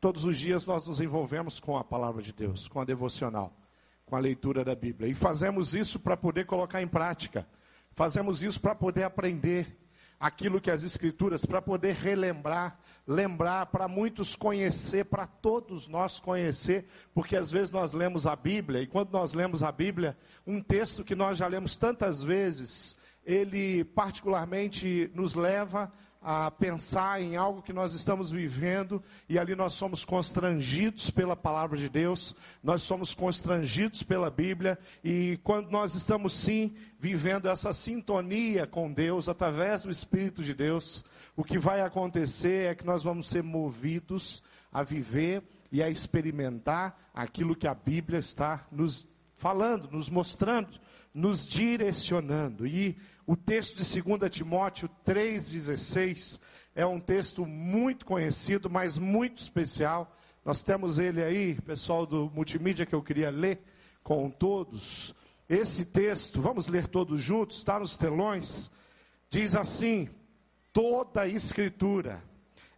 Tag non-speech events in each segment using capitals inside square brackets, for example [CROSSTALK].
todos os dias nós nos envolvemos com a palavra de Deus, com a devocional, com a leitura da Bíblia. E fazemos isso para poder colocar em prática. Fazemos isso para poder aprender aquilo que as Escrituras, para poder relembrar, lembrar, para muitos conhecer, para todos nós conhecer, porque às vezes nós lemos a Bíblia, e quando nós lemos a Bíblia, um texto que nós já lemos tantas vezes, ele particularmente nos leva a pensar em algo que nós estamos vivendo e ali nós somos constrangidos pela palavra de Deus, nós somos constrangidos pela Bíblia e quando nós estamos sim vivendo essa sintonia com Deus através do Espírito de Deus, o que vai acontecer é que nós vamos ser movidos a viver e a experimentar aquilo que a Bíblia está nos falando, nos mostrando, nos direcionando. E o texto de 2 Timóteo 3,16 é um texto muito conhecido, mas muito especial. Nós temos ele aí, pessoal do multimídia, que eu queria ler com todos. Esse texto, vamos ler todos juntos, está nos telões. Diz assim: toda a escritura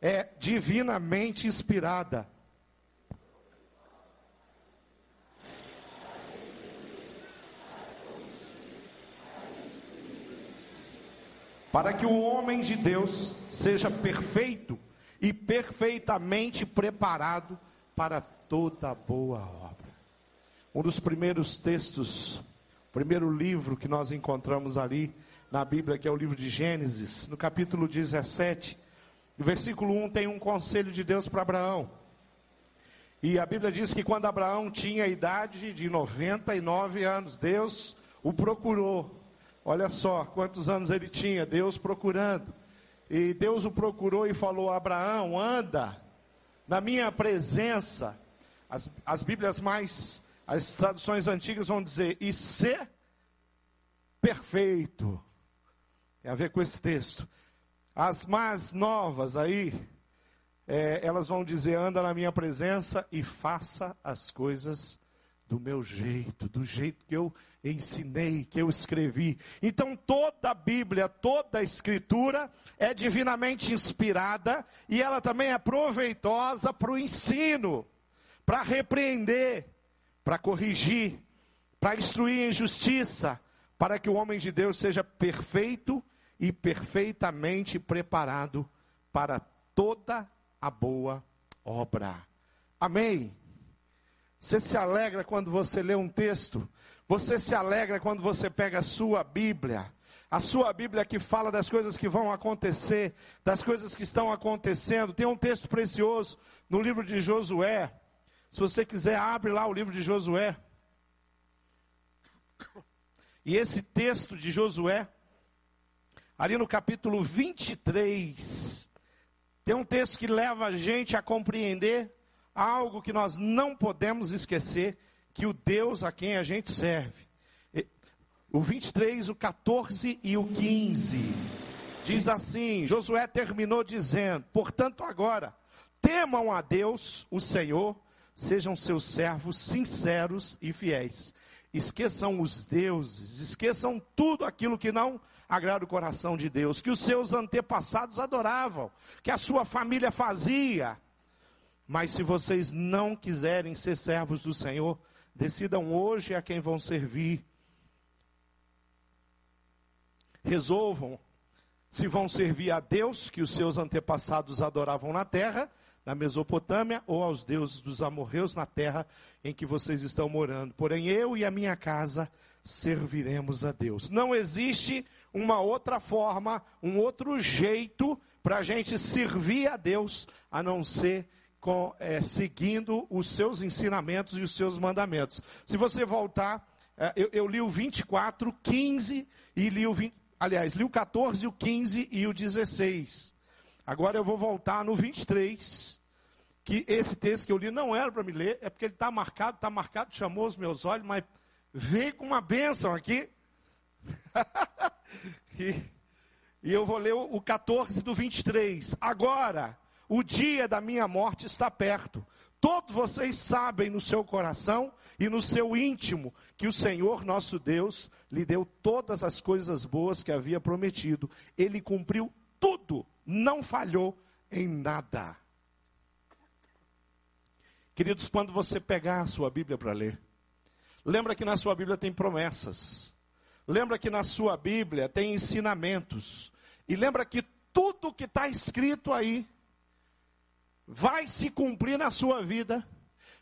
é divinamente inspirada para que o homem de Deus seja perfeito e perfeitamente preparado para toda boa obra. Um dos primeiros textos, o primeiro livro que nós encontramos ali na Bíblia, que é o livro de Gênesis, no capítulo 17, no versículo 1 tem um conselho de Deus para Abraão. E a Bíblia diz que quando Abraão tinha a idade de 99 anos, Deus o procurou Olha só quantos anos ele tinha, Deus procurando. E Deus o procurou e falou: Abraão, anda na minha presença. As, as Bíblias mais, as traduções antigas vão dizer: e ser perfeito. Tem a ver com esse texto. As mais novas aí, é, elas vão dizer: anda na minha presença e faça as coisas do meu jeito, do jeito que eu ensinei, que eu escrevi. Então toda a Bíblia, toda a Escritura é divinamente inspirada e ela também é proveitosa para o ensino, para repreender, para corrigir, para instruir em justiça, para que o homem de Deus seja perfeito e perfeitamente preparado para toda a boa obra. Amém. Você se alegra quando você lê um texto. Você se alegra quando você pega a sua Bíblia. A sua Bíblia que fala das coisas que vão acontecer, das coisas que estão acontecendo. Tem um texto precioso no livro de Josué. Se você quiser, abre lá o livro de Josué. E esse texto de Josué, ali no capítulo 23, tem um texto que leva a gente a compreender algo que nós não podemos esquecer, que o Deus a quem a gente serve. O 23, o 14 e o 15. Diz assim: Josué terminou dizendo: Portanto, agora, temam a Deus, o Senhor, sejam seus servos sinceros e fiéis. Esqueçam os deuses, esqueçam tudo aquilo que não agrada o coração de Deus, que os seus antepassados adoravam, que a sua família fazia mas se vocês não quiserem ser servos do Senhor, decidam hoje a quem vão servir. Resolvam se vão servir a Deus que os seus antepassados adoravam na terra, na Mesopotâmia, ou aos deuses dos amorreus na terra em que vocês estão morando. Porém, eu e a minha casa serviremos a Deus. Não existe uma outra forma, um outro jeito para a gente servir a Deus, a não ser com, é, seguindo os seus ensinamentos e os seus mandamentos. Se você voltar, é, eu, eu, li o 24, 15 e li o 20, aliás, li o 14, o 15 e o 16. Agora eu vou voltar no 23, que esse texto que eu li não era para me ler, é porque ele está marcado, está marcado, chamou os meus olhos, mas veio com uma bênção aqui. [LAUGHS] e, e eu vou ler o, o 14 do 23. Agora, o dia da minha morte está perto. Todos vocês sabem no seu coração e no seu íntimo que o Senhor nosso Deus lhe deu todas as coisas boas que havia prometido. Ele cumpriu tudo, não falhou em nada. Queridos, quando você pegar a sua Bíblia para ler, lembra que na sua Bíblia tem promessas. Lembra que na sua Bíblia tem ensinamentos. E lembra que tudo que está escrito aí vai se cumprir na sua vida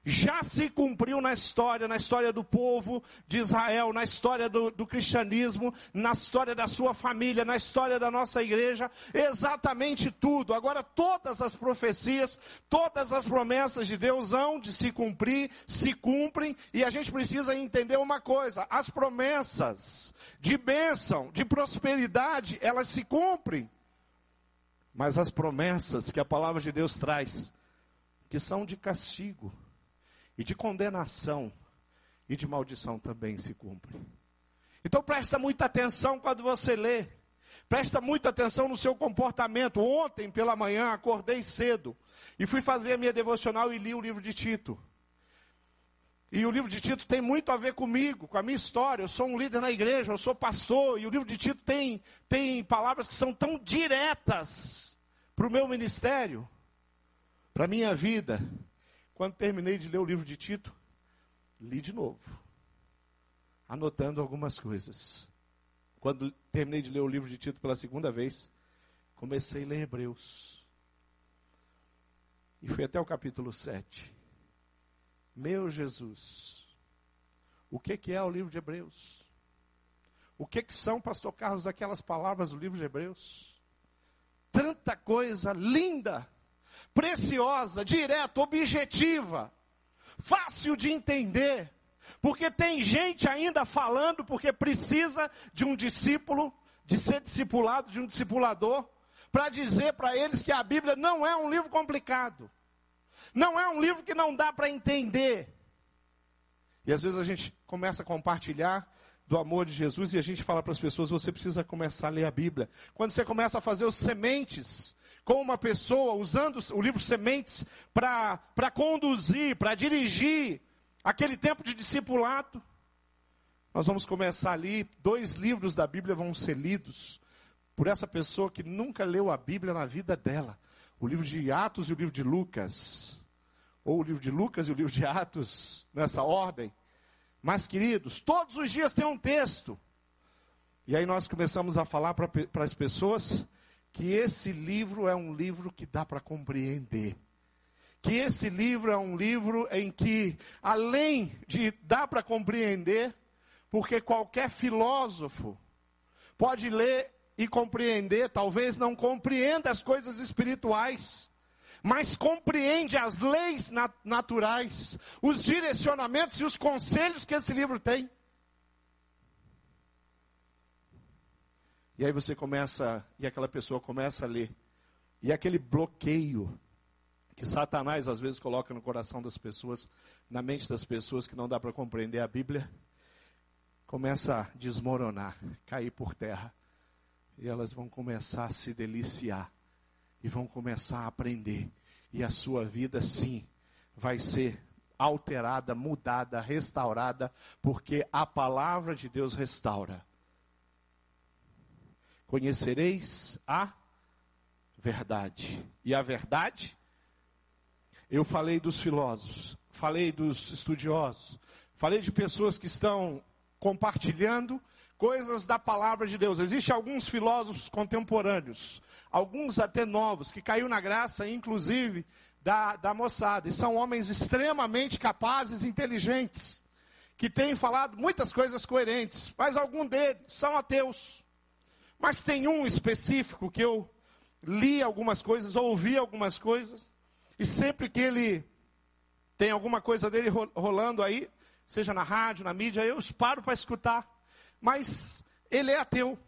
já se cumpriu na história, na história do povo de Israel, na história do, do, cristianismo, na história da sua família, na história da nossa igreja, exatamente tudo. Agora, todas as profecias, todas as promessas de Deus hão de se cumprir, se cumprem, e a gente precisa entender uma coisa: as promessas de bênção, de prosperidade, elas se cumprem. Mas as promessas que a palavra de Deus traz, que são de castigo, e de condenação e de maldição também se cumpre. Então presta muita atenção quando você lê. Presta muita atenção no seu comportamento. Ontem pela manhã acordei cedo e fui fazer a minha devocional e li o livro de Tito. E o livro de Tito tem muito a ver comigo, com a minha história. Eu sou um líder na igreja, eu sou pastor, e o livro de Tito tem, tem palavras que são tão diretas para o meu ministério, para a minha vida. Quando terminei de ler o livro de Tito, li de novo, anotando algumas coisas. Quando terminei de ler o livro de Tito pela segunda vez, comecei a ler Hebreus. E fui até o capítulo 7. Meu Jesus, o que, que é o livro de Hebreus? O que, que são, pastor Carlos, aquelas palavras do livro de Hebreus? Tanta coisa linda preciosa, direta, objetiva, fácil de entender. Porque tem gente ainda falando porque precisa de um discípulo, de ser discipulado, de um discipulador, para dizer para eles que a Bíblia não é um livro complicado. Não é um livro que não dá para entender. E às vezes a gente começa a compartilhar do amor de Jesus e a gente fala para as pessoas: você precisa começar a ler a Bíblia. Quando você começa a fazer os sementes com uma pessoa, usando o livro Sementes para conduzir, para dirigir aquele tempo de discipulado. Nós vamos começar ali, dois livros da Bíblia vão ser lidos por essa pessoa que nunca leu a Bíblia na vida dela. O livro de Atos e o livro de Lucas. Ou o livro de Lucas e o livro de Atos, nessa ordem. Mas, queridos, todos os dias tem um texto. E aí nós começamos a falar para as pessoas que esse livro é um livro que dá para compreender. Que esse livro é um livro em que, além de dar para compreender, porque qualquer filósofo pode ler e compreender, talvez não compreenda as coisas espirituais, mas compreende as leis nat naturais, os direcionamentos e os conselhos que esse livro tem. E aí você começa, e aquela pessoa começa a ler. E aquele bloqueio que Satanás às vezes coloca no coração das pessoas, na mente das pessoas que não dá para compreender a Bíblia, começa a desmoronar, cair por terra. E elas vão começar a se deliciar e vão começar a aprender. E a sua vida sim vai ser alterada, mudada, restaurada, porque a palavra de Deus restaura. Conhecereis a verdade. E a verdade? Eu falei dos filósofos, falei dos estudiosos, falei de pessoas que estão compartilhando coisas da palavra de Deus. Existem alguns filósofos contemporâneos, alguns até novos, que caiu na graça, inclusive, da, da moçada. E são homens extremamente capazes, inteligentes, que têm falado muitas coisas coerentes, mas alguns deles são ateus. Mas tem um específico que eu li algumas coisas, ouvi algumas coisas, e sempre que ele tem alguma coisa dele rolando aí, seja na rádio, na mídia, eu paro para escutar. Mas ele é ateu.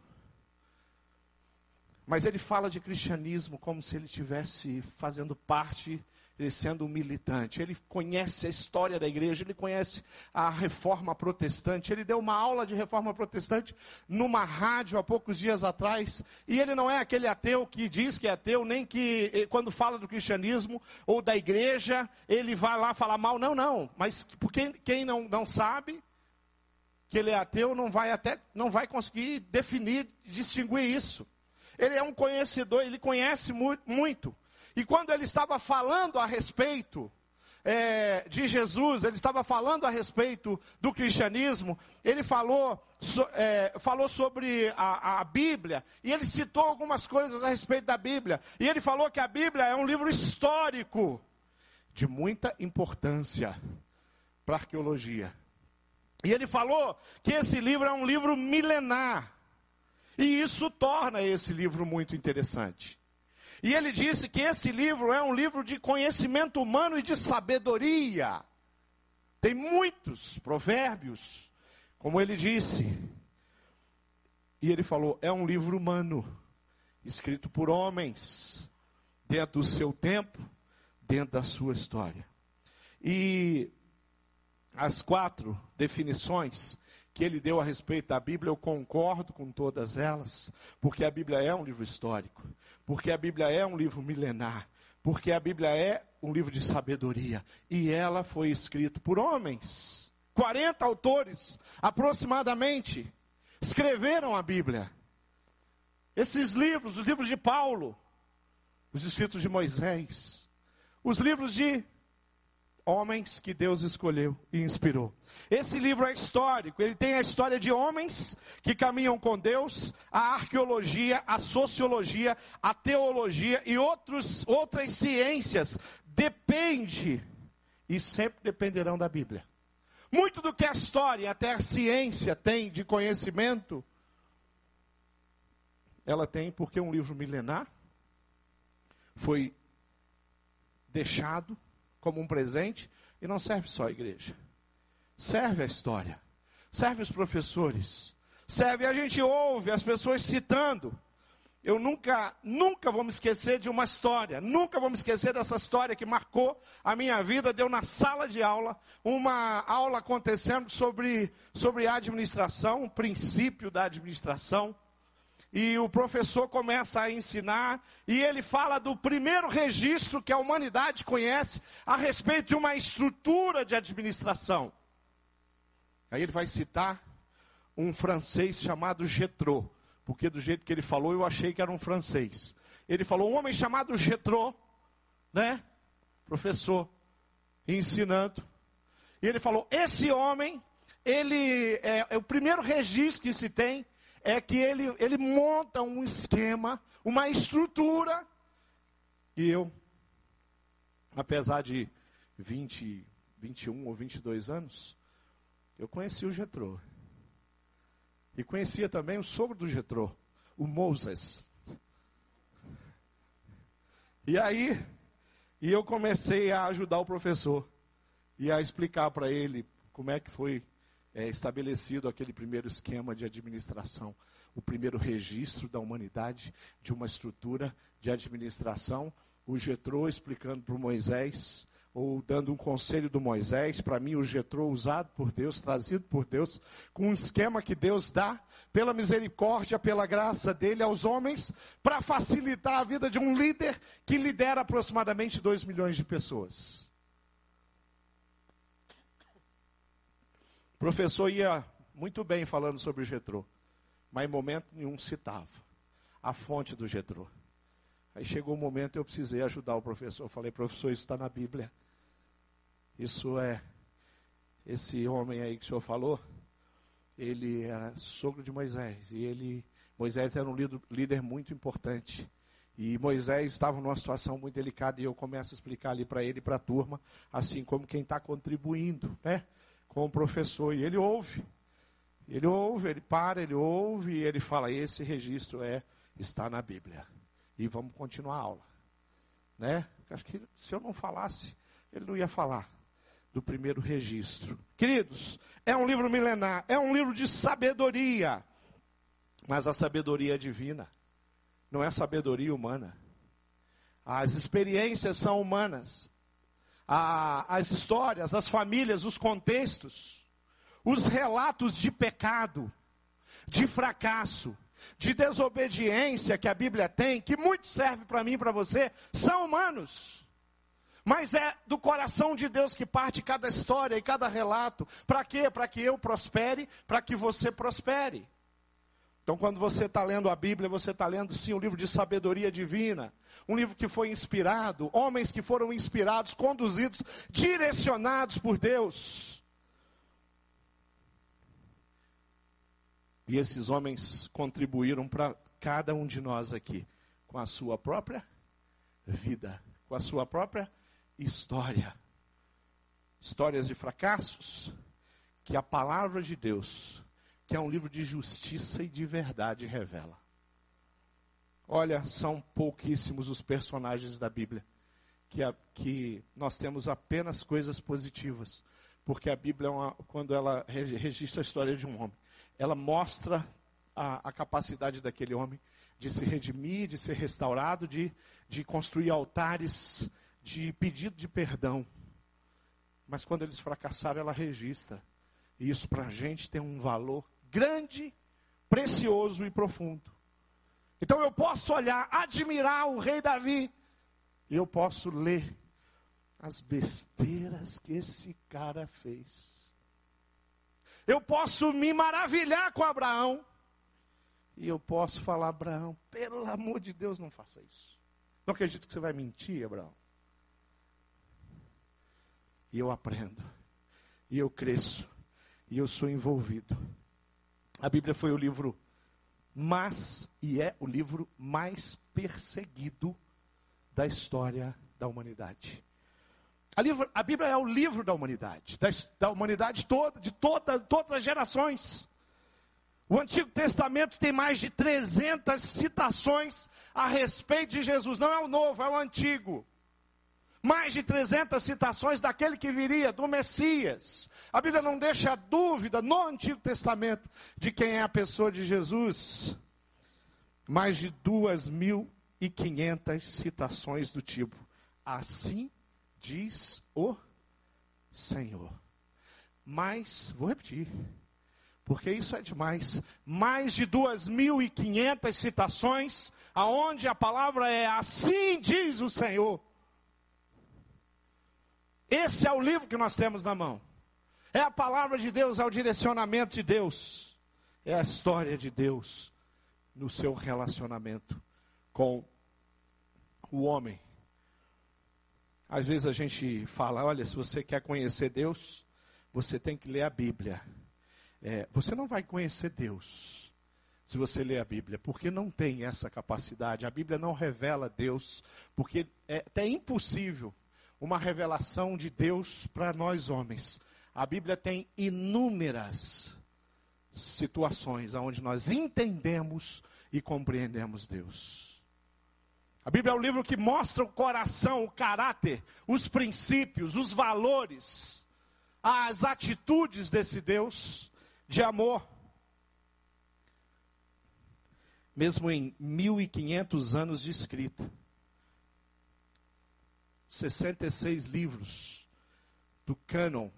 Mas ele fala de cristianismo como se ele estivesse fazendo parte sendo um militante, ele conhece a história da igreja, ele conhece a reforma protestante, ele deu uma aula de reforma protestante numa rádio há poucos dias atrás, e ele não é aquele ateu que diz que é ateu, nem que eh, quando fala do cristianismo ou da igreja, ele vai lá falar mal, não, não, mas porque quem não, não sabe que ele é ateu não vai até não vai conseguir definir, distinguir isso. Ele é um conhecedor, ele conhece muito, muito. E quando ele estava falando a respeito é, de Jesus, ele estava falando a respeito do cristianismo, ele falou, so, é, falou sobre a, a, Bíblia, e ele citou algumas coisas a respeito da Bíblia, e ele falou que a Bíblia é um livro histórico, de muita importância para a arqueologia. E ele falou que esse livro é um livro milenar, e isso torna esse livro muito interessante. E ele disse que esse livro é um livro de conhecimento humano e de sabedoria. Tem muitos provérbios, como ele disse. E ele falou: é um livro humano, escrito por homens, dentro do seu tempo, dentro da sua história. E as quatro definições que ele deu a respeito da Bíblia, eu concordo com todas elas, porque a Bíblia é um livro histórico, porque a Bíblia é um livro milenar, porque a Bíblia é um livro de sabedoria, e ela foi escrita por homens. 40 autores, aproximadamente, escreveram a Bíblia. Esses livros, os livros de Paulo, os escritos de Moisés, os livros de homens que Deus escolheu e inspirou. Esse livro é histórico, ele tem a história de homens que caminham com Deus, a arqueologia, a sociologia, a teologia e outros, outras ciências. Depende e sempre dependerão da Bíblia. Muito do que a história, até a ciência tem de conhecimento, ela tem porque um livro milenar foi deixado como um presente e não serve só a igreja. Serve a história, serve os professores, serve a gente ouve as pessoas citando. Eu nunca, nunca vou me esquecer de uma história, nunca vou me esquecer dessa história que marcou a minha vida. Deu na sala de aula, uma aula acontecendo sobre, sobre administração, o princípio da administração e o professor começa a ensinar, e ele fala do primeiro registro que a humanidade conhece a respeito de uma estrutura de administração. Aí ele vai citar um francês chamado Getro, porque do jeito que ele falou eu achei que era um francês. Ele falou um homem chamado Getro, né? Professor, ensinando. E ele falou: esse homem, ele é, é o primeiro registro que se tem é que ele, ele monta um esquema, uma estrutura, e eu, apesar de 20, 21 ou 22 anos, eu conheci o Getrô. E conhecia também o sogro do Getrô, o Moses. E aí, e eu comecei a ajudar o professor e a explicar para ele como é que foi é, estabelecido aquele primeiro esquema de administração, o primeiro registro da humanidade de uma estrutura de administração. O Getrô explicando para Moisés, ou dando um conselho do Moisés, para mim o Getrô usado por Deus, trazido por Deus, com um esquema que Deus dá, pela misericórdia, pela graça dele aos homens, para facilitar a vida de um líder que lidera aproximadamente 2 milhões de pessoas. Professor ia muito bem falando sobre o Getrô, mas em momento nenhum citava a fonte do Getrô. Aí chegou o um momento eu precisei ajudar o professor. Eu falei, professor, isso está na Bíblia. Isso é esse homem aí que o senhor falou. Ele era sogro de Moisés e ele Moisés era um líder muito importante. E Moisés estava numa situação muito delicada e eu começo a explicar ali para ele e para a turma, assim como quem está contribuindo, né? Com o professor e ele ouve. Ele ouve, ele para, ele ouve e ele fala: esse registro é está na Bíblia. E vamos continuar a aula. Né? Acho que se eu não falasse, ele não ia falar do primeiro registro. Queridos, é um livro milenar, é um livro de sabedoria. Mas a sabedoria é divina, não é sabedoria humana. As experiências são humanas a, as histórias, as famílias, os contextos, os relatos de pecado, de fracasso, de desobediência que a Bíblia tem, que muito serve para mim e para você, são humanos. Mas é do coração de Deus que parte cada história e cada relato. Para quê? Para que eu prospere, para que você prospere. Então, quando você está lendo a Bíblia, você está lendo sim um livro de sabedoria divina, um livro que foi inspirado, homens que foram inspirados, conduzidos, direcionados por Deus. E esses homens contribuíram para cada um de nós aqui, com a sua própria vida, com a sua própria história. Histórias de fracassos que a palavra de Deus que é um livro de justiça e de verdade, revela. Olha, são pouquíssimos os personagens da Bíblia que, a, que nós temos apenas coisas positivas, porque a Bíblia, é uma, quando ela registra a história de um homem, ela mostra a, a, capacidade daquele homem de se redimir, de ser restaurado, de, de construir altares, de pedido de perdão. Mas quando eles fracassaram, ela registra. E isso para a gente tem um valor grande, precioso e profundo. Então eu posso olhar, admirar o rei Davi, e eu posso ler as besteiras que esse cara fez. Eu posso me maravilhar com Abraão, e eu posso falar, Abraão, pelo amor de Deus, não faça isso. Não acredito que você vai mentir, Abraão. E eu aprendo, e eu cresço, e eu sou envolvido. A Bíblia foi o livro mais e é o livro mais perseguido da história da humanidade. A, livro, a Bíblia é o livro da humanidade, da, da humanidade toda, de toda, todas as gerações. O Antigo Testamento tem mais de 300 citações a respeito de Jesus. Não é o novo, é o antigo mais de 300 citações daquele que viria, do Messias. A Bíblia não deixa dúvida no Antigo Testamento de quem é a pessoa de Jesus. Mais de 2.500 citações do tipo: Assim diz o Senhor. Mas, vou repetir, porque isso é demais. Mais de 2.500 citações, aonde a palavra é assim diz o Senhor. Esse é o livro que nós temos na mão. É a palavra de Deus, é o direcionamento de Deus. É a história de Deus no seu relacionamento com o homem. Às vezes a gente fala: olha, se você quer conhecer Deus, você tem que ler a Bíblia. É, você não vai conhecer Deus se você ler a Bíblia, porque não tem essa capacidade. A Bíblia não revela Deus, porque é até impossível uma revelação de Deus para nós homens. A Bíblia tem inúmeras situações onde nós entendemos e compreendemos Deus. A Bíblia é o livro que mostra o coração, o caráter, os princípios, os valores, as atitudes desse Deus de amor. Mesmo em 1500 anos de escrita, 66 livros do cânon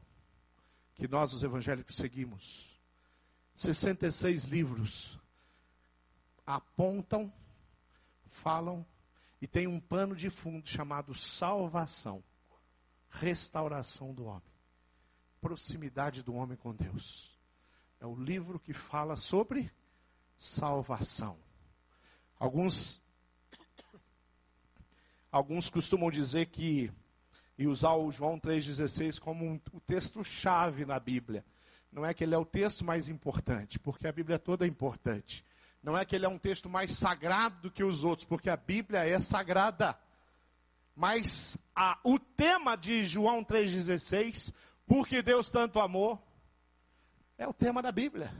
que nós, os evangélicos, seguimos. 66 livros apontam, falam e tem um pano de fundo chamado salvação, restauração do homem, proximidade do homem com Deus. É o livro que fala sobre salvação. Alguns Alguns costumam dizer que, e usar o João 3,16 como um, o texto-chave na Bíblia. Não é que ele é o texto mais importante, porque a Bíblia toda é importante. Não é que ele é um texto mais sagrado do que os outros, porque a Bíblia é sagrada. Mas a, o tema de João 3,16, porque Deus tanto amou, é o tema da Bíblia.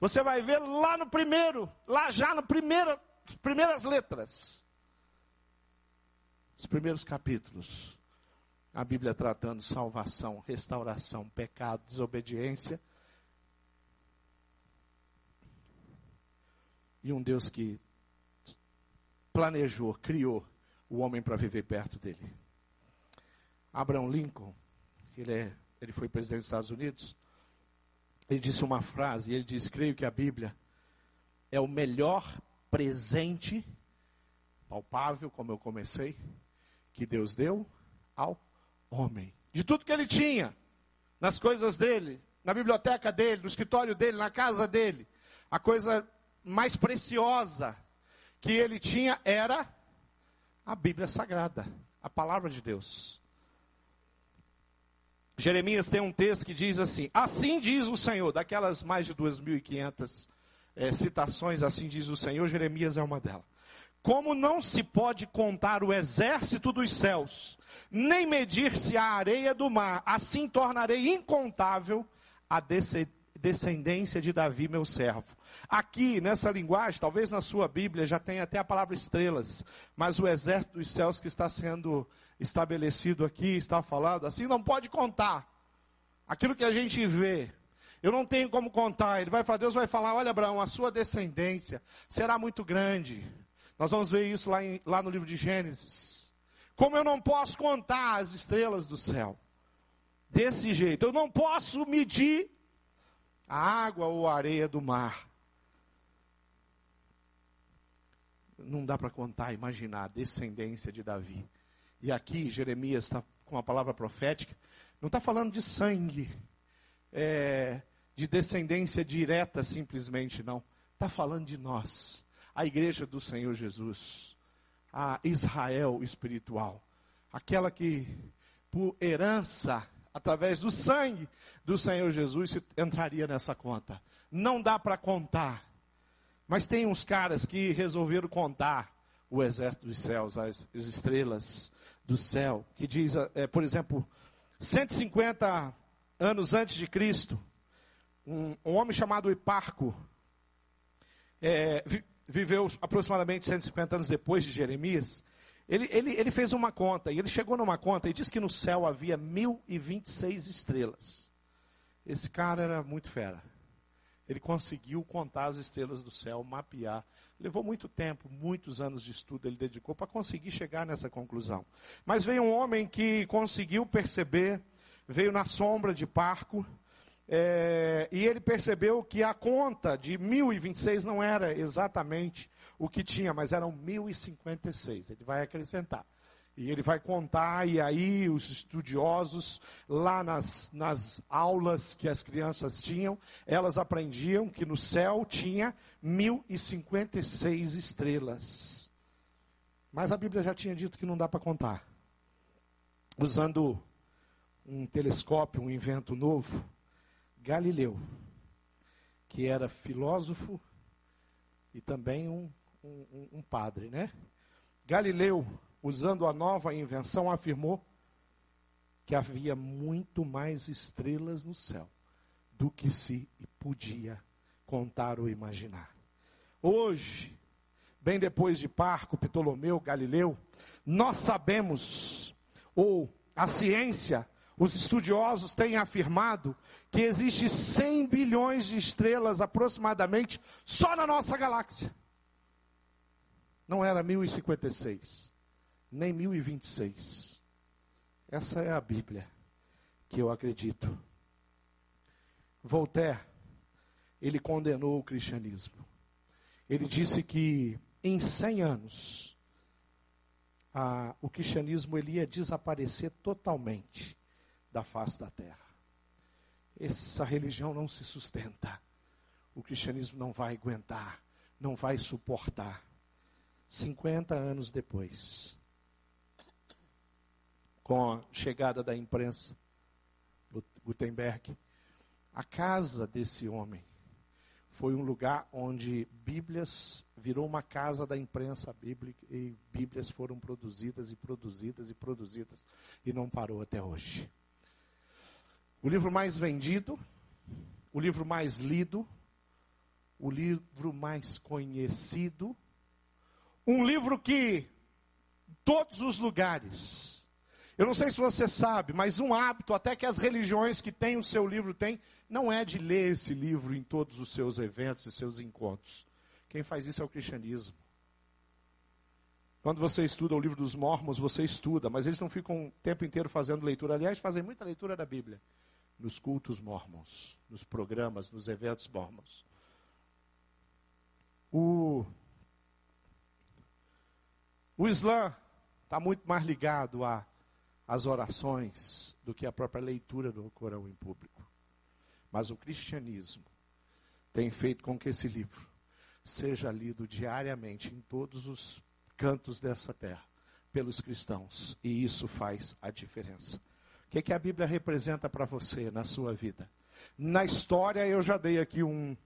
Você vai ver lá no primeiro, lá já no primeiro, primeiras letras os primeiros capítulos, a Bíblia tratando salvação, restauração, pecado, desobediência. E um Deus que planejou, criou o homem para viver perto dele. Abraham Lincoln, ele, é, ele foi presidente dos Estados Unidos, ele disse uma frase, ele diz, creio que a Bíblia é o melhor presente, palpável, como eu comecei, que Deus deu ao homem. De tudo que ele tinha, nas coisas dele, na biblioteca dele, no escritório dele, na casa dele. a coisa mais preciosa que ele tinha era a Bíblia Sagrada, a palavra de Deus. Jeremias tem um texto que diz assim: Assim diz o Senhor, daquelas mais de 2.500 é, citações, assim diz o Senhor, Jeremias é uma delas. Como não se pode contar o exército dos céus, nem medir-se a areia do mar, assim tornarei incontável a descendência de Davi, meu servo. Aqui, nessa linguagem, talvez na sua Bíblia já tenha até a palavra estrelas, mas o exército dos céus que está sendo estabelecido aqui, está falado assim, não pode contar. Aquilo que a gente vê, eu não tenho como contar. Ele vai falar, Deus vai falar, olha Abraão, a sua descendência será muito grande. Nós vamos ver isso lá, em, lá no livro de Gênesis. Como eu não posso contar as estrelas do céu. Desse jeito. Eu não posso medir a água ou a areia do mar. Não dá para contar, imaginar a descendência de Davi. E aqui Jeremias está com a palavra profética, não está falando de sangue, é, de descendência direta simplesmente, não. Está falando de nós, a igreja do Senhor Jesus, a Israel espiritual, aquela que, por herança, através do sangue do Senhor Jesus, entraria nessa conta. Não dá para contar. Mas tem uns caras que resolveram contar o exército dos céus, as, as estrelas do céu, que diz, é, por exemplo, 150 anos antes de Cristo, um, um homem chamado Hiparco, é, viveu aproximadamente 150 anos depois de Jeremias, ele, ele, ele fez uma conta, e ele chegou numa conta e disse que no céu havia 1026 estrelas. Esse cara era muito fera. Ele conseguiu contar as estrelas do céu, mapear. Levou muito tempo, muitos anos de estudo ele dedicou para conseguir chegar nessa conclusão. Mas veio um homem que conseguiu perceber, veio na sombra de Parco, é, e ele percebeu que a conta de 1026 não era exatamente o que tinha, mas eram 1056. Ele vai acrescentar. E ele vai contar, e aí os estudiosos, lá nas, nas aulas que as crianças tinham, elas aprendiam que no céu tinha 1056 estrelas. Mas a Bíblia já tinha dito que não dá para contar. Usando um telescópio, um invento novo, Galileu, que era filósofo e também um um, um, padre, né? Galileu, usando a nova invenção, afirmou que havia muito mais estrelas no céu do que se podia contar ou imaginar. Hoje, bem depois de Parco, Ptolomeu, Galileu, nós sabemos, ou a ciência, os estudiosos têm afirmado que existe 100 bilhões de estrelas aproximadamente só na nossa galáxia. Não era 1056, nem 1026. Essa é a Bíblia que eu acredito. Voltaire, ele condenou o cristianismo. Ele disse que em 100 anos a, o cristianismo ele ia desaparecer totalmente da face da terra. Essa religião não se sustenta. O cristianismo não vai aguentar, não vai suportar. 50 anos depois, com a chegada da imprensa, Gutenberg, a casa desse homem foi um lugar onde Bíblias virou uma casa da imprensa bíblica e Bíblias foram produzidas e produzidas e produzidas e não parou até hoje. O livro mais vendido, o livro mais lido, o livro mais conhecido um livro que todos os lugares. Eu não sei se você sabe, mas um hábito até que as religiões que têm o seu livro têm, não é de ler esse livro em todos os seus eventos e seus encontros. Quem faz isso é o cristianismo. Quando você estuda o livro dos Mormons, você estuda, mas eles não ficam o tempo inteiro fazendo leitura. Aliás, fazem muita leitura da Bíblia nos cultos mormons, nos programas, nos eventos mormons. O o Islã está muito mais ligado às orações do que à própria leitura do Corão em público. Mas o cristianismo tem feito com que esse livro seja lido diariamente em todos os cantos dessa terra pelos cristãos. E isso faz a diferença. O que, que a Bíblia representa para você na sua vida? Na história, eu já dei aqui um,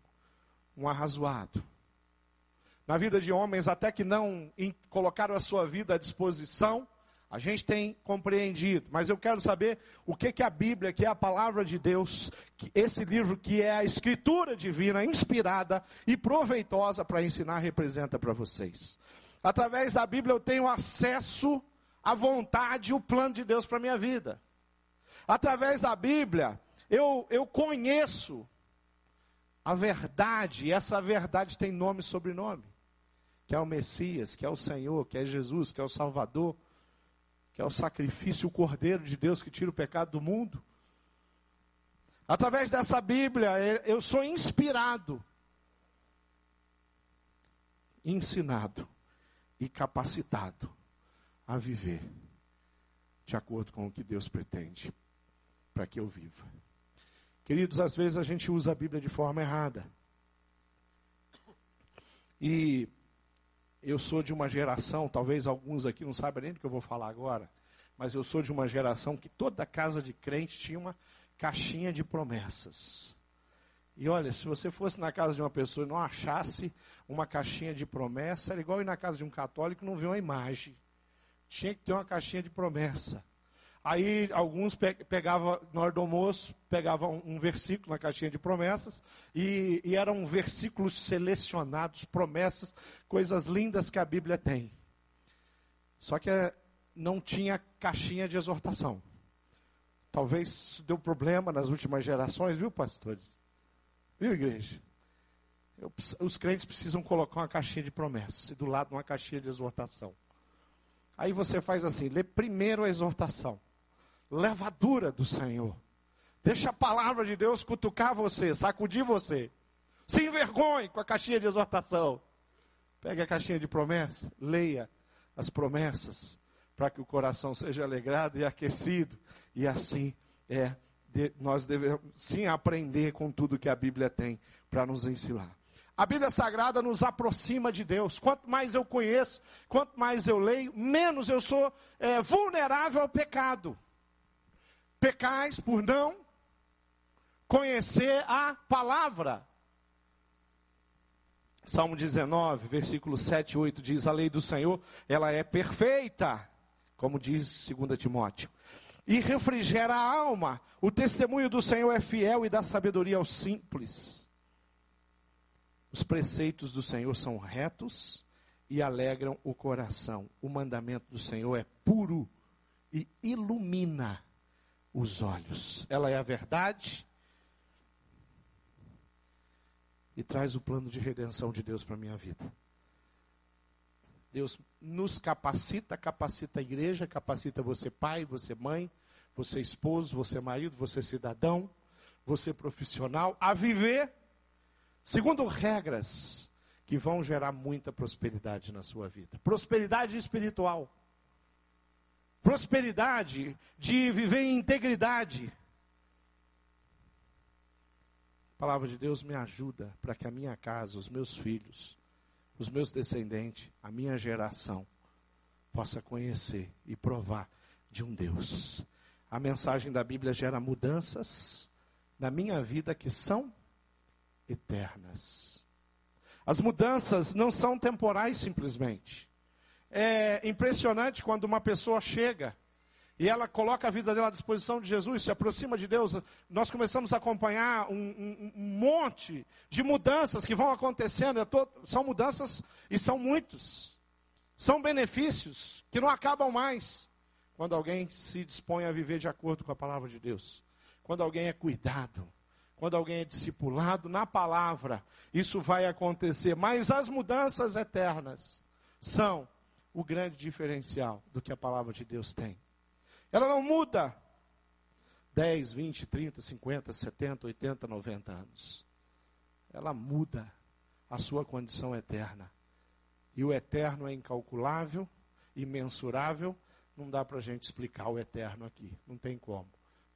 um arrazoado. Na vida de homens, até que não colocaram a sua vida à disposição, a gente tem compreendido, mas eu quero saber o que, que a Bíblia, que é a palavra de Deus, que esse livro que é a escritura divina, inspirada e proveitosa para ensinar, representa para vocês. Através da Bíblia eu tenho acesso à vontade e o plano de Deus para a minha vida. Através da Bíblia eu, eu conheço a verdade, e essa verdade tem nome e sobrenome, que é o Messias, que é o Senhor, que é Jesus, que é o Salvador que é o sacrifício, o Cordeiro de Deus que tira o pecado do mundo. Através dessa Bíblia, eu sou inspirado, ensinado e capacitado a viver de acordo com o que Deus pretende para que eu viva. Queridos, às vezes a gente usa a Bíblia de forma errada. E eu sou de uma geração, talvez alguns aqui não saibam nem do que eu vou falar agora, mas eu sou de uma geração que toda casa de crente tinha uma caixinha de promessas. E olha, se você fosse na casa de uma pessoa e não achasse uma caixinha de promessa, era igual ir na casa de um católico e não ver uma imagem. Tinha que ter uma caixinha de promessa. Aí alguns pegavam, na hora do almoço, pegavam um versículo na caixinha de promessas, e, e eram versículos selecionados, promessas, coisas lindas que a Bíblia tem. Só que eh, não tinha caixinha de exortação. Talvez isso deu problema nas últimas gerações, viu, pastores? Viu, igreja? Eu, os crentes precisam colocar uma caixinha de promessas e do lado uma caixinha de exortação. Aí você faz assim: lê primeiro a exortação levadura do Senhor. Deixa a palavra de Deus cutucar você, sacudir você. Se envergonhe com a caixinha de exortação. Pegue a caixinha de promessa, leia as promessas, para que o coração seja alegrado e aquecido. E assim é, de, nós devemos sim aprender com tudo que a Bíblia tem para nos ensinar. A Bíblia Sagrada nos aproxima de Deus. Quanto mais eu conheço, quanto mais eu leio, menos eu sou é, vulnerável ao pecado pecais por não conhecer a palavra. Salmo 19, versículo 7 e 8 diz: A lei do Senhor, ela é perfeita, como diz 2 Timóteo, e refrigera a alma. O testemunho do Senhor é fiel e dá sabedoria aos simples. Os preceitos do Senhor são retos e alegram o coração. O mandamento do Senhor é puro e ilumina os olhos. Ela é a verdade e traz o plano de redenção de Deus para a minha vida. Deus nos capacita, capacita a igreja, capacita você pai, você mãe, você esposo, você marido, você cidadão, você profissional, a viver segundo regras que vão gerar muita prosperidade na sua vida. Prosperidade espiritual prosperidade, de viver em integridade. A palavra de Deus me ajuda para que a minha casa, os meus filhos, os meus descendentes, a minha geração, possa conhecer e provar de um Deus. A mensagem da Bíblia gera mudanças na minha vida que são eternas. As mudanças não são temporais simplesmente é impressionante quando uma pessoa chega e ela coloca a vida dela à disposição de Jesus, se aproxima de Deus, nós começamos a acompanhar um, um, um monte de mudanças que vão acontecendo. São mudanças e são muitos. São benefícios que não acabam mais quando alguém se dispõe a viver de acordo com a palavra de Deus. Quando alguém é cuidado, quando alguém é discipulado na palavra, isso vai acontecer. Mas as mudanças eternas são o grande diferencial do que a palavra de Deus tem. Ela não muda 10, 20, 30, 50, 70, 80, 90 anos. Ela muda a sua condição eterna. E o eterno é incalculável, imensurável. Não dá para a gente explicar o eterno aqui. Não tem como.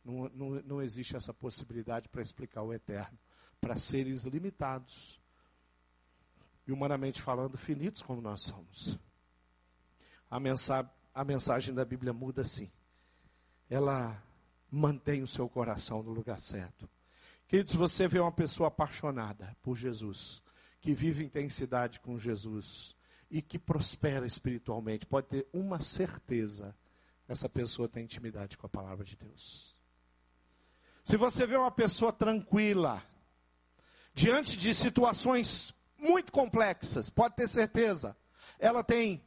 Não, não, não existe essa possibilidade para explicar o eterno. para seres limitados. E humanamente falando, finitos como nós somos. A mensagem, a mensagem da Bíblia muda assim. Ela mantém o seu coração no lugar certo. Queridos, você vê uma pessoa apaixonada por Jesus, que vive intensidade com Jesus e que prospera espiritualmente, pode ter uma certeza: essa pessoa tem intimidade com a palavra de Deus. Se você vê uma pessoa tranquila, diante de situações muito complexas, pode ter certeza, ela tem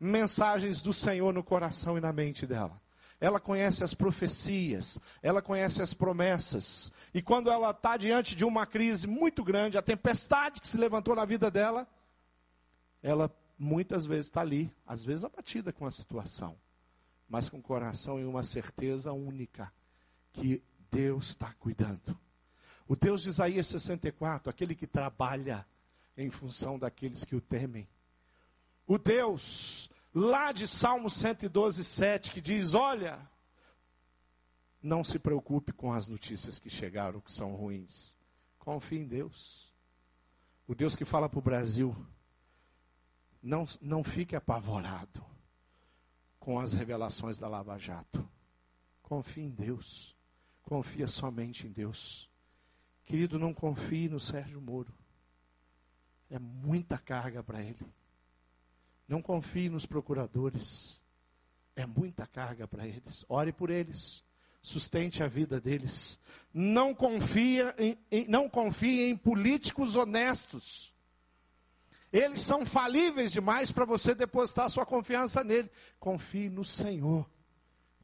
mensagens do Senhor no coração e na mente dela ela conhece as profecias, ela conhece as promessas. E quando ela está diante de uma crise muito grande, a tempestade que se levantou na vida dela, ela muitas vezes está ali, às vezes abatida com a situação, mas com o coração e uma certeza única, que Deus está cuidando. O Deus de Isaías 64, aquele que trabalha em função daqueles que o temem. O Deus lá de Salmo 112, 7, que diz: Olha, não se preocupe com as notícias que chegaram, que são ruins. Confie em Deus. O Deus que fala para o Brasil: não, não fique apavorado com as revelações da Lava Jato. Confie em Deus. Confia somente em Deus. Querido, não confie no Sérgio Moro. É muita carga para ele. Não confie nos procuradores. É muita carga para eles. Ore por eles. Sustente a vida deles. Não confie em, em, não confie em políticos honestos. Eles são falíveis demais para você depositar sua confiança nele. Confie no Senhor.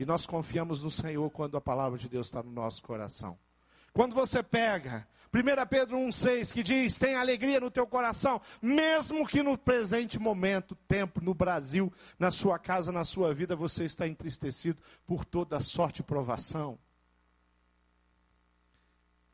E nós confiamos no Senhor quando a palavra de Deus está no nosso coração. Quando você pega 1 Pedro 1,6 que diz: tem alegria no teu coração, mesmo que no presente momento, tempo, no Brasil, na sua casa, na sua vida, você está entristecido por toda sorte e provação.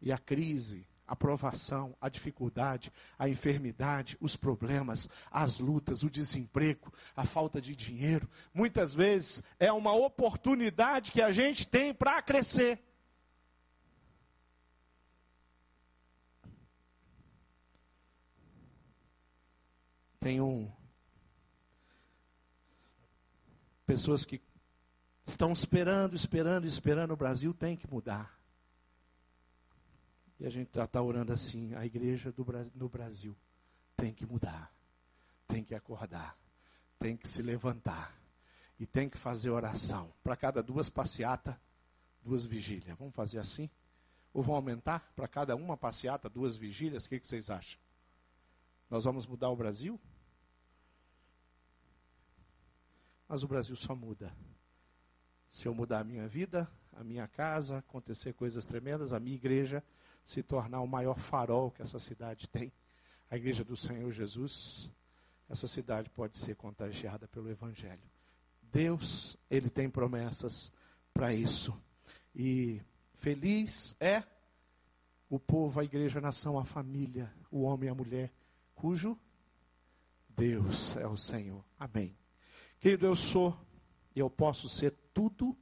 E a crise, a provação, a dificuldade, a enfermidade, os problemas, as lutas, o desemprego, a falta de dinheiro, muitas vezes é uma oportunidade que a gente tem para crescer. Tem um. Pessoas que estão esperando, esperando, esperando. O Brasil tem que mudar. E a gente está tá orando assim: a igreja do, no Brasil tem que mudar, tem que acordar, tem que se levantar e tem que fazer oração. Para cada duas passeatas, duas vigílias. Vamos fazer assim? Ou vão aumentar? Para cada uma passeata, duas vigílias? O que, que vocês acham? Nós vamos mudar o Brasil? Mas o Brasil só muda. Se eu mudar a minha vida, a minha casa, acontecer coisas tremendas, a minha igreja se tornar o maior farol que essa cidade tem, a igreja do Senhor Jesus, essa cidade pode ser contagiada pelo Evangelho. Deus, Ele tem promessas para isso. E feliz é o povo, a igreja, a nação, a família, o homem e a mulher, cujo Deus é o Senhor. Amém. Querido, eu sou e eu posso ser tudo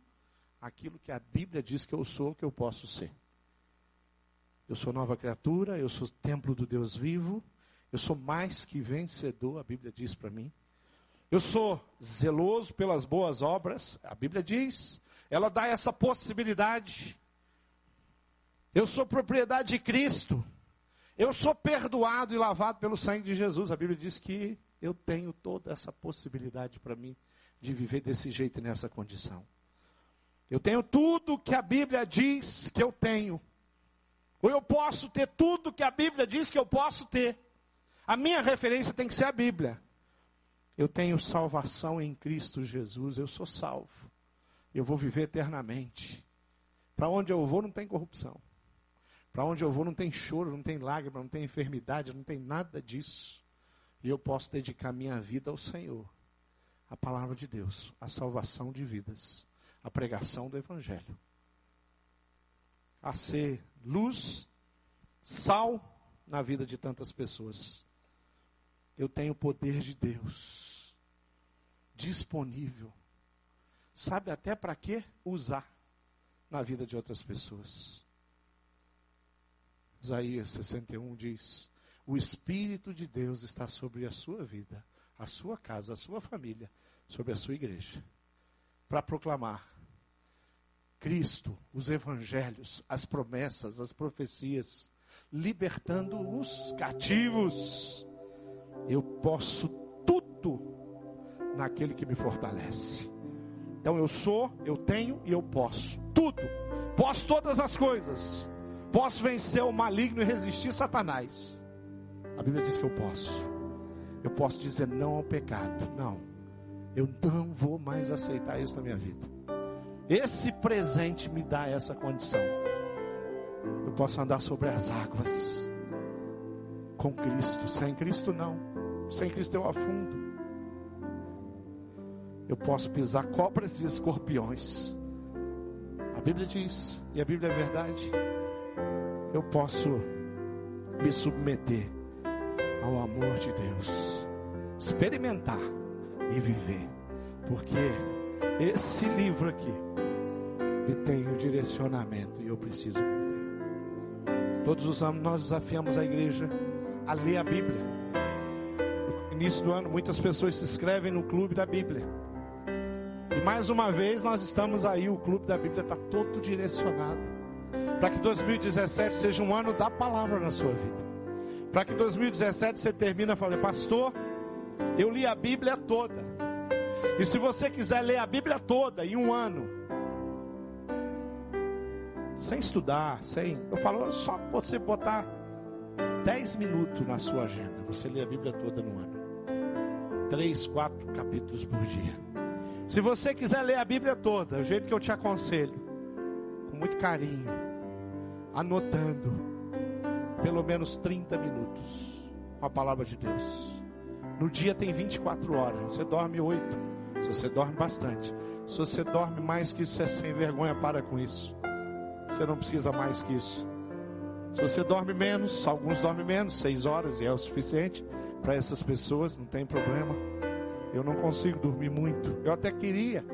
aquilo que a Bíblia diz que eu sou, que eu posso ser. Eu sou nova criatura, eu sou templo do Deus vivo, eu sou mais que vencedor, a Bíblia diz para mim. Eu sou zeloso pelas boas obras, a Bíblia diz, ela dá essa possibilidade. Eu sou propriedade de Cristo. Eu sou perdoado e lavado pelo sangue de Jesus. A Bíblia diz que eu tenho toda essa possibilidade para mim de viver desse jeito nessa condição. Eu tenho tudo que a Bíblia diz que eu tenho. Ou eu posso ter tudo que a Bíblia diz que eu posso ter. A minha referência tem que ser a Bíblia. Eu tenho salvação em Cristo Jesus, eu sou salvo. Eu vou viver eternamente. Para onde eu vou não tem corrupção. Para onde eu vou não tem choro, não tem lágrima, não tem enfermidade, não tem nada disso. E eu posso dedicar minha vida ao Senhor, a palavra de Deus, a salvação de vidas, a pregação do Evangelho, a ser luz, sal na vida de tantas pessoas. Eu tenho o poder de Deus disponível. Sabe até para que usar na vida de outras pessoas. Isaías 61 diz: O Espírito de Deus está sobre a sua vida, a sua casa, a sua família, sobre a sua igreja, para proclamar Cristo, os evangelhos, as promessas, as profecias, libertando os cativos. Eu posso tudo naquele que me fortalece. Então eu sou, eu tenho e eu posso tudo. Posso todas as coisas. Posso vencer o maligno e resistir Satanás. A Bíblia diz que eu posso. Eu posso dizer não ao pecado. Não. Eu não vou mais aceitar isso na minha vida. Esse presente me dá essa condição. Eu posso andar sobre as águas com Cristo. Sem Cristo, não. Sem Cristo eu afundo. Eu posso pisar cobras e escorpiões. A Bíblia diz, e a Bíblia é verdade. Eu posso me submeter ao amor de Deus, experimentar e viver, porque esse livro aqui ele tem o direcionamento e eu preciso viver. Todos os anos nós desafiamos a igreja a ler a Bíblia. No início do ano, muitas pessoas se inscrevem no clube da Bíblia. E mais uma vez nós estamos aí, o clube da Bíblia está todo direcionado para que 2017 seja um ano da palavra na sua vida. Para que 2017 você termine falando, pastor, eu li a Bíblia toda. E se você quiser ler a Bíblia toda em um ano, sem estudar, sem. Eu falo, só você botar 10 minutos na sua agenda. Você lê a Bíblia toda no ano. Três, quatro capítulos por dia. Se você quiser ler a Bíblia toda, o jeito que eu te aconselho, com muito carinho, anotando, pelo menos 30 minutos com a palavra de Deus. No dia tem 24 horas. Você dorme 8. Se você dorme bastante. Se você dorme mais que isso, é sem vergonha, para com isso. Você não precisa mais que isso. Se você dorme menos, alguns dormem menos, seis horas e é o suficiente para essas pessoas, não tem problema. Eu não consigo dormir muito. Eu até queria,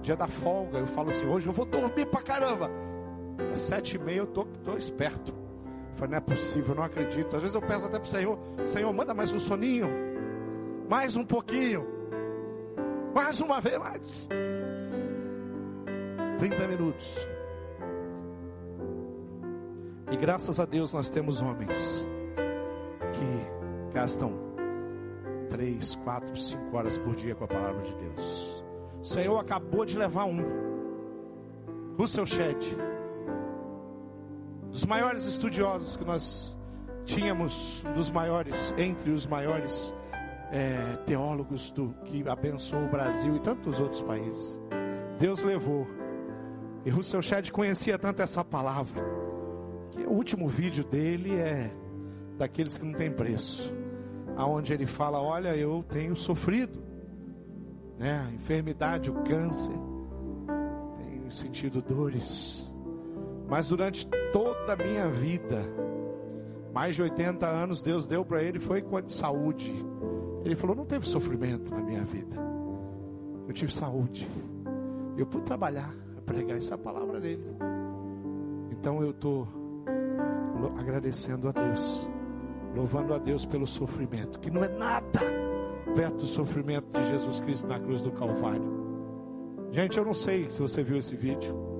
dia da folga, eu falo assim, hoje eu vou dormir pra caramba. Às sete e meia eu tô, tô esperto. Eu falei, não é possível, eu não acredito. Às vezes eu peço até pro Senhor, Senhor, manda mais um soninho. Mais um pouquinho. Mais uma vez, mais. 30 minutos. E graças a Deus nós temos homens que gastam três, quatro, cinco horas por dia com a palavra de Deus. O Senhor acabou de levar um, Russell Shedd, dos maiores estudiosos que nós tínhamos, dos maiores, entre os maiores é, teólogos do que abençoou o Brasil e tantos outros países. Deus levou. E Russell Shedd conhecia tanto essa palavra que o último vídeo dele é daqueles que não tem preço, aonde ele fala: "Olha, eu tenho sofrido, né, a enfermidade, o câncer, tenho sentido dores, mas durante toda a minha vida, mais de 80 anos, Deus deu para ele foi com saúde. Ele falou: não teve sofrimento na minha vida, eu tive saúde. Eu pude trabalhar, pregar essa palavra dele. Então eu estou agradecendo a Deus, louvando a Deus pelo sofrimento, que não é nada perto do sofrimento de Jesus Cristo na cruz do Calvário. Gente, eu não sei se você viu esse vídeo,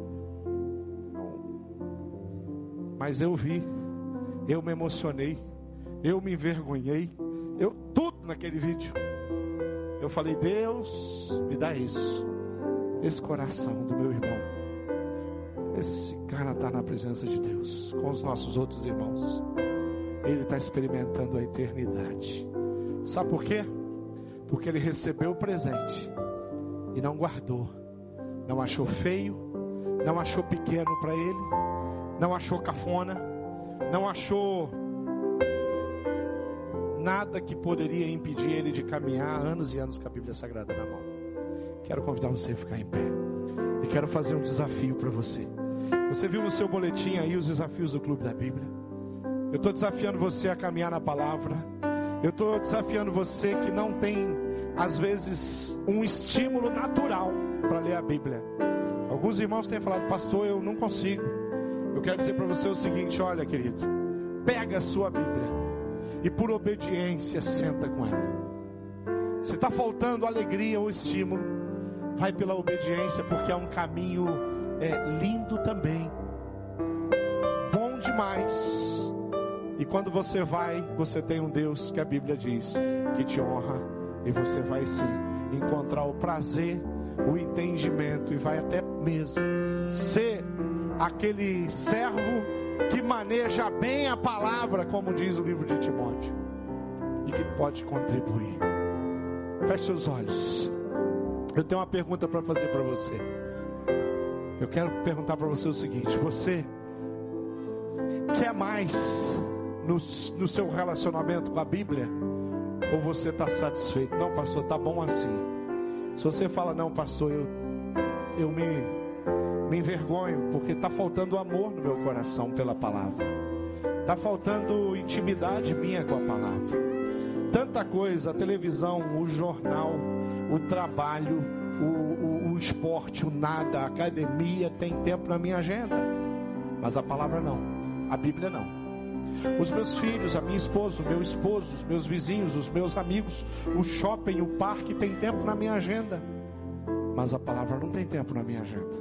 mas eu vi, eu me emocionei, eu me envergonhei, eu tudo naquele vídeo. Eu falei, Deus, me dá isso, esse coração do meu irmão. Esse cara está na presença de Deus, com os nossos outros irmãos. Ele está experimentando a eternidade. Sabe por quê? Porque ele recebeu o presente e não guardou, não achou feio, não achou pequeno para ele, não achou cafona, não achou nada que poderia impedir ele de caminhar anos e anos com a Bíblia Sagrada na mão. Quero convidar você a ficar em pé. E quero fazer um desafio para você. Você viu no seu boletim aí os desafios do Clube da Bíblia? Eu estou desafiando você a caminhar na palavra. Eu estou desafiando você que não tem, às vezes, um estímulo natural para ler a Bíblia. Alguns irmãos têm falado, pastor, eu não consigo. Eu quero dizer para você o seguinte: olha, querido, pega a sua Bíblia e por obediência senta com ela. Se está faltando alegria ou estímulo, vai pela obediência, porque é um caminho é, lindo também, bom demais. E quando você vai, você tem um Deus que a Bíblia diz que te honra, e você vai sim encontrar o prazer, o entendimento, e vai até mesmo ser aquele servo que maneja bem a palavra, como diz o livro de Timóteo, e que pode contribuir. Feche seus olhos. Eu tenho uma pergunta para fazer para você. Eu quero perguntar para você o seguinte: você quer mais no, no seu relacionamento com a Bíblia? Ou você está satisfeito? Não, pastor, está bom assim. Se você fala, não, pastor, eu, eu me, me envergonho, porque está faltando amor no meu coração pela palavra, está faltando intimidade minha com a palavra tanta coisa, a televisão, o jornal, o trabalho, o, o, o esporte, o nada, a academia, tem tempo na minha agenda. Mas a palavra não, a Bíblia não. Os meus filhos, a minha esposa, o meu esposo, os meus vizinhos, os meus amigos, o shopping, o parque tem tempo na minha agenda. Mas a palavra não tem tempo na minha agenda.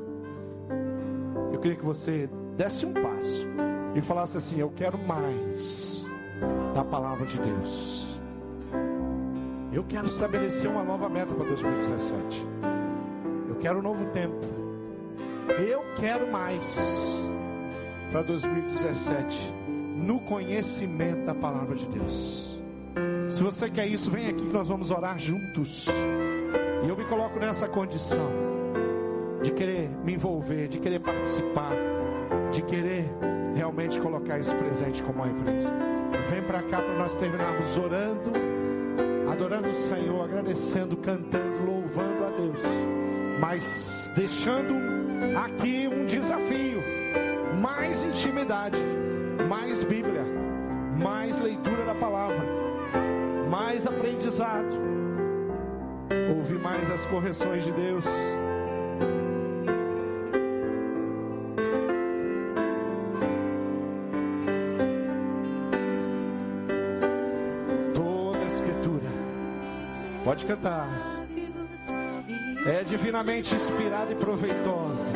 Eu queria que você desse um passo e falasse assim: Eu quero mais da palavra de Deus. Eu quero estabelecer uma nova meta para 2017. Eu quero um novo tempo. Eu quero mais para 2017 no conhecimento da palavra de Deus. Se você quer isso, vem aqui que nós vamos orar juntos. E eu me coloco nessa condição de querer me envolver, de querer participar, de querer realmente colocar esse presente como uma empresa. Vem para cá para nós terminarmos orando adorando o Senhor, agradecendo, cantando, louvando a Deus, mas deixando aqui um desafio: mais intimidade, mais Bíblia, mais leitura da palavra, mais aprendizado, ouvir mais as correções de Deus. Pode cantar. É divinamente inspirada e proveitosa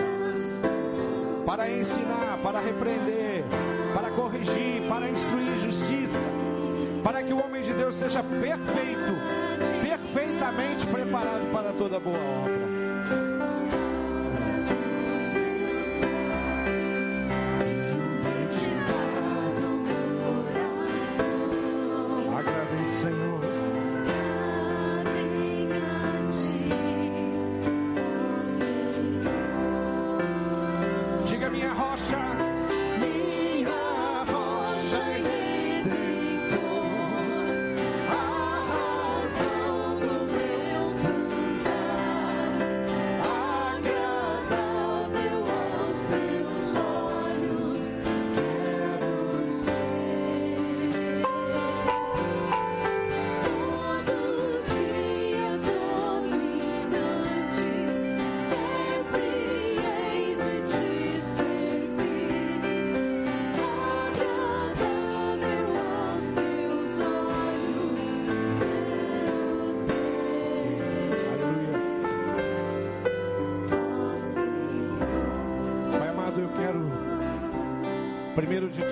para ensinar, para repreender, para corrigir, para instruir justiça, para que o homem de Deus seja perfeito, perfeitamente preparado para toda boa obra.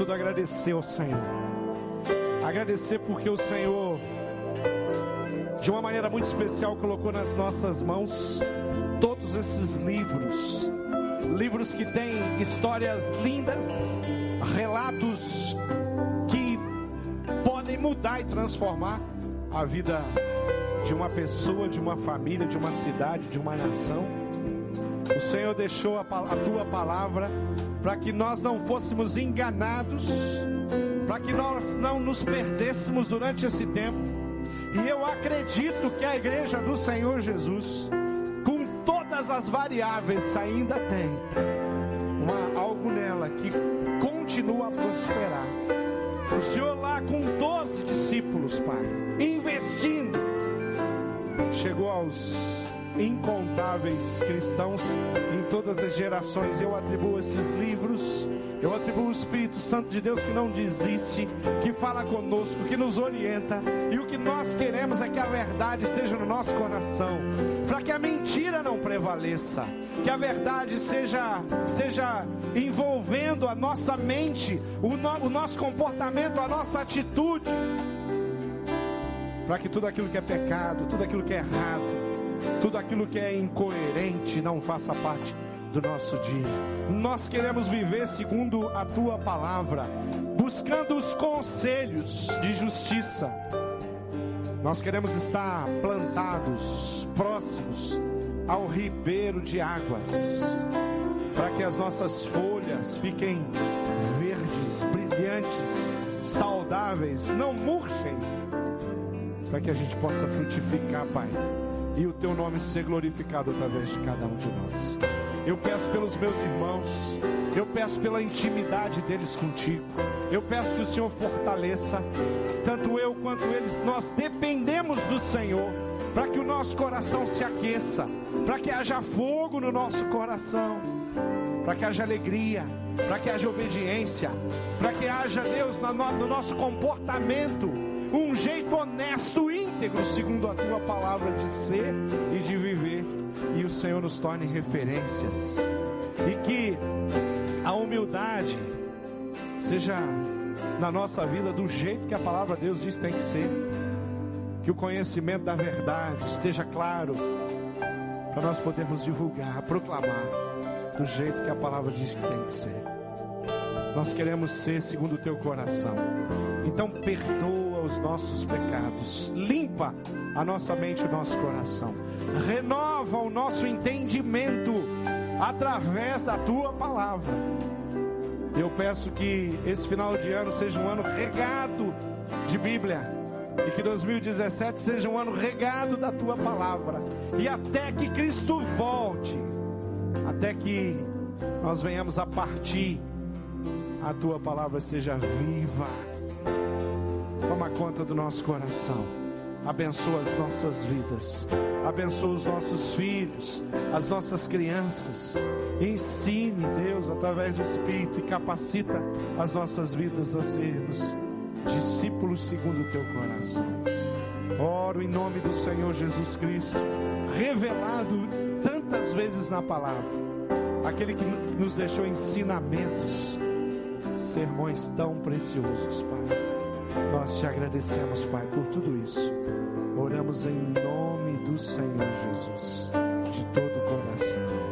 Tudo, agradecer ao Senhor. Agradecer porque o Senhor, de uma maneira muito especial, colocou nas nossas mãos todos esses livros. Livros que têm histórias lindas, relatos que podem mudar e transformar a vida de uma pessoa, de uma família, de uma cidade, de uma nação. O Senhor deixou a, a tua palavra para que nós não fôssemos enganados, para que nós não nos perdêssemos durante esse tempo. E eu acredito que a igreja do Senhor Jesus, com todas as variáveis, ainda tem uma, algo nela que continua a prosperar. O Senhor lá com 12 discípulos, Pai, investindo, chegou aos incontáveis cristãos em todas as gerações. Eu atribuo esses livros, eu atribuo o Espírito Santo de Deus que não desiste, que fala conosco, que nos orienta. E o que nós queremos é que a verdade esteja no nosso coração, para que a mentira não prevaleça, que a verdade seja, esteja envolvendo a nossa mente, o, no, o nosso comportamento, a nossa atitude para que tudo aquilo que é pecado, tudo aquilo que é errado, tudo aquilo que é incoerente não faça parte do nosso dia. Nós queremos viver segundo a tua palavra, buscando os conselhos de justiça. Nós queremos estar plantados, próximos ao ribeiro de águas, para que as nossas folhas fiquem verdes, brilhantes, saudáveis, não murchem para que a gente possa frutificar, Pai, e o Teu nome ser glorificado através de cada um de nós. Eu peço pelos meus irmãos, eu peço pela intimidade deles contigo, eu peço que o Senhor fortaleça, tanto eu quanto eles, nós dependemos do Senhor, para que o nosso coração se aqueça, para que haja fogo no nosso coração, para que haja alegria, para que haja obediência, para que haja, Deus, no nosso comportamento um jeito honesto, íntegro, segundo a tua palavra de ser e de viver, e o Senhor nos torne referências, e que a humildade seja na nossa vida do jeito que a palavra de Deus diz que tem que ser, que o conhecimento da verdade esteja claro, para nós podermos divulgar, proclamar, do jeito que a palavra diz que tem que ser. Nós queremos ser segundo o teu coração. Então perdoa os nossos pecados, limpa a nossa mente e o nosso coração, renova o nosso entendimento através da tua palavra. Eu peço que esse final de ano seja um ano regado de Bíblia e que 2017 seja um ano regado da tua palavra. E até que Cristo volte, até que nós venhamos a partir, a tua palavra seja viva Toma conta do nosso coração. Abençoa as nossas vidas. Abençoa os nossos filhos, as nossas crianças. Ensine, Deus, através do Espírito, e capacita as nossas vidas a sermos discípulos segundo o teu coração. Oro em nome do Senhor Jesus Cristo, revelado tantas vezes na palavra, aquele que nos deixou ensinamentos, sermões tão preciosos, Pai. Nós te agradecemos, Pai, por tudo isso. Oramos em nome do Senhor Jesus, de todo o coração.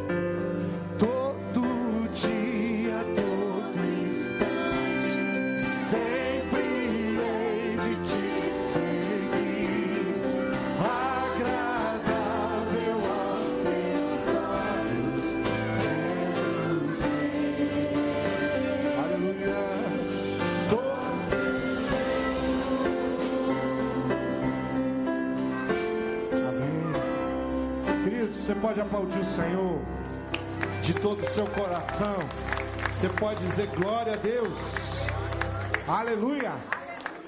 Coração. Você pode dizer glória a Deus. Aleluia.